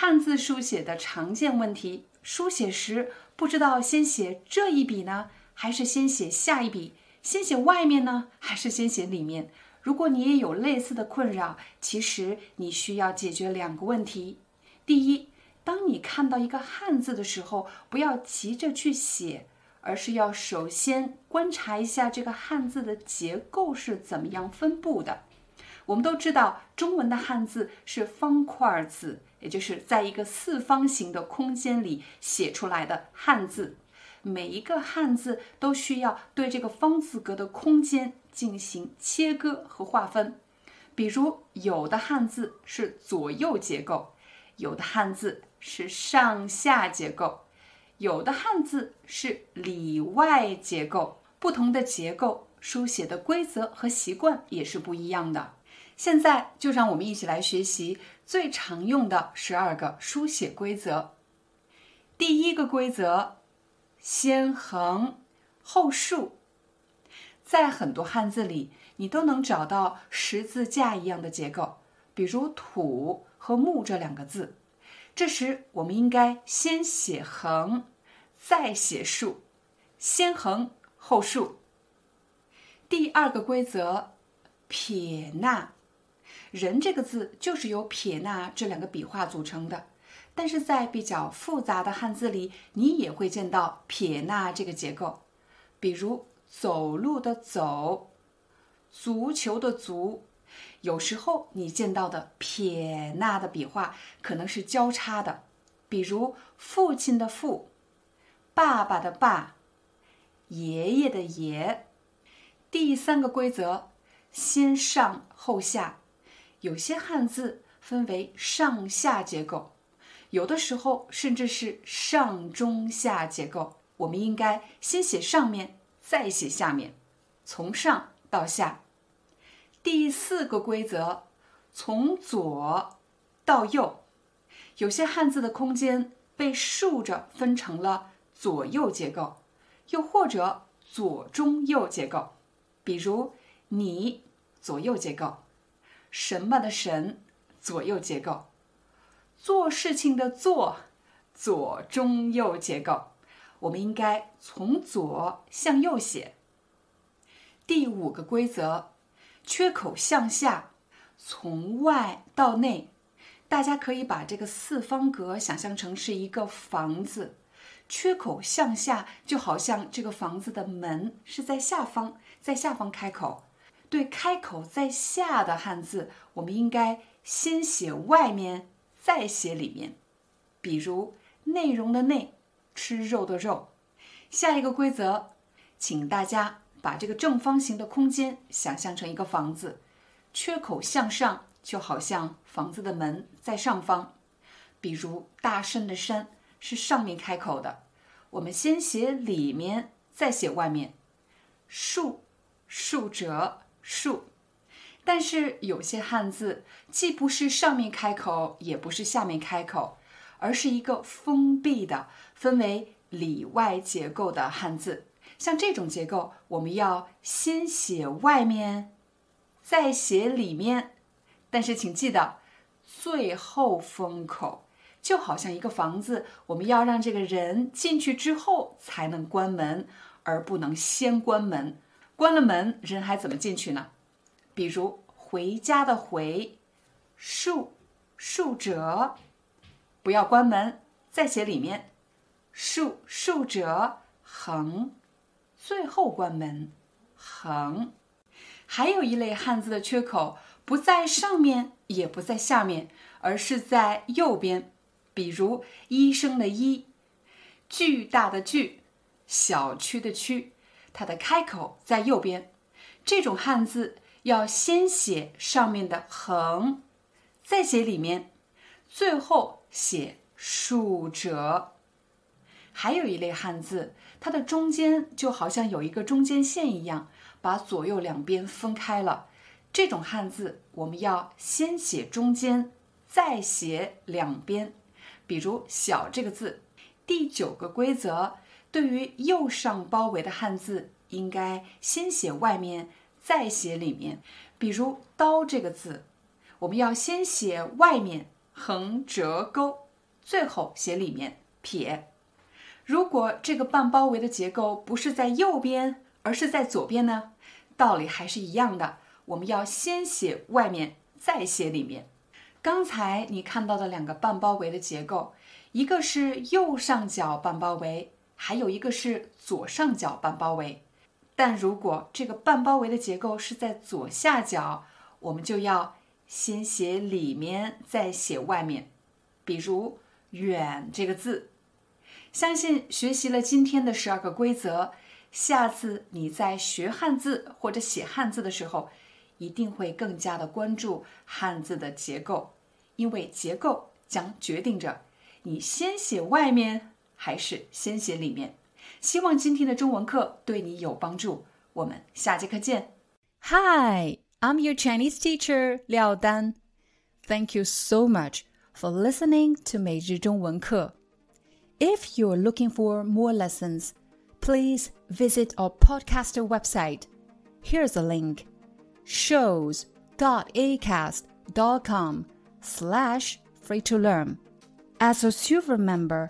汉字书写的常见问题：书写时不知道先写这一笔呢，还是先写下一笔？先写外面呢，还是先写里面？如果你也有类似的困扰，其实你需要解决两个问题。第一，当你看到一个汉字的时候，不要急着去写，而是要首先观察一下这个汉字的结构是怎么样分布的。我们都知道，中文的汉字是方块字。也就是在一个四方形的空间里写出来的汉字，每一个汉字都需要对这个方字格的空间进行切割和划分。比如，有的汉字是左右结构，有的汉字是上下结构，有的汉字是里外结构。不同的结构，书写的规则和习惯也是不一样的。现在就让我们一起来学习最常用的十二个书写规则。第一个规则：先横后竖。在很多汉字里，你都能找到十字架一样的结构，比如“土”和“木”这两个字。这时，我们应该先写横，再写竖，先横后竖。第二个规则：撇捺。人这个字就是由撇捺这两个笔画组成的，但是在比较复杂的汉字里，你也会见到撇捺这个结构。比如走路的走，足球的足，有时候你见到的撇捺的笔画可能是交叉的。比如父亲的父，爸爸的爸，爷爷的爷。第三个规则：先上后下。有些汉字分为上下结构，有的时候甚至是上中下结构。我们应该先写上面，再写下面，从上到下。第四个规则，从左到右。有些汉字的空间被竖着分成了左右结构，又或者左中右结构。比如你左右结构。什么的神，左右结构；做事情的做，左中右结构。我们应该从左向右写。第五个规则：缺口向下，从外到内。大家可以把这个四方格想象成是一个房子，缺口向下，就好像这个房子的门是在下方，在下方开口。对开口在下的汉字，我们应该先写外面，再写里面。比如内容的内，吃肉的肉。下一个规则，请大家把这个正方形的空间想象成一个房子，缺口向上，就好像房子的门在上方。比如大山的山是上面开口的，我们先写里面，再写外面。竖，竖折。竖，但是有些汉字既不是上面开口，也不是下面开口，而是一个封闭的、分为里外结构的汉字。像这种结构，我们要先写外面，再写里面。但是请记得，最后封口，就好像一个房子，我们要让这个人进去之后才能关门，而不能先关门。关了门，人还怎么进去呢？比如回家的回，竖竖折，不要关门，再写里面，竖竖折横，最后关门横。还有一类汉字的缺口不在上面，也不在下面，而是在右边。比如医生的医，巨大的巨，小区的区。它的开口在右边，这种汉字要先写上面的横，再写里面，最后写竖折。还有一类汉字，它的中间就好像有一个中间线一样，把左右两边分开了。这种汉字我们要先写中间，再写两边。比如“小”这个字，第九个规则，对于右上包围的汉字，应该先写外面，再写里面。比如“刀”这个字，我们要先写外面横折钩，最后写里面撇。如果这个半包围的结构不是在右边，而是在左边呢？道理还是一样的，我们要先写外面，再写里面。刚才你看到的两个半包围的结构，一个是右上角半包围，还有一个是左上角半包围。但如果这个半包围的结构是在左下角，我们就要先写里面，再写外面。比如“远”这个字。相信学习了今天的十二个规则，下次你在学汉字或者写汉字的时候，一定会更加的关注汉字的结构，因为结构将决定着你先写外面还是先写里面。希望今天的中文课对你有帮助，我们下节课见。Hi, I'm your Chinese teacher Liao Dan. Thank you so much for listening to 每日中文课。If you're looking for more lessons, please visit our podcaster website. Here's a link shows.acast.com slash free to learn. As a silver member,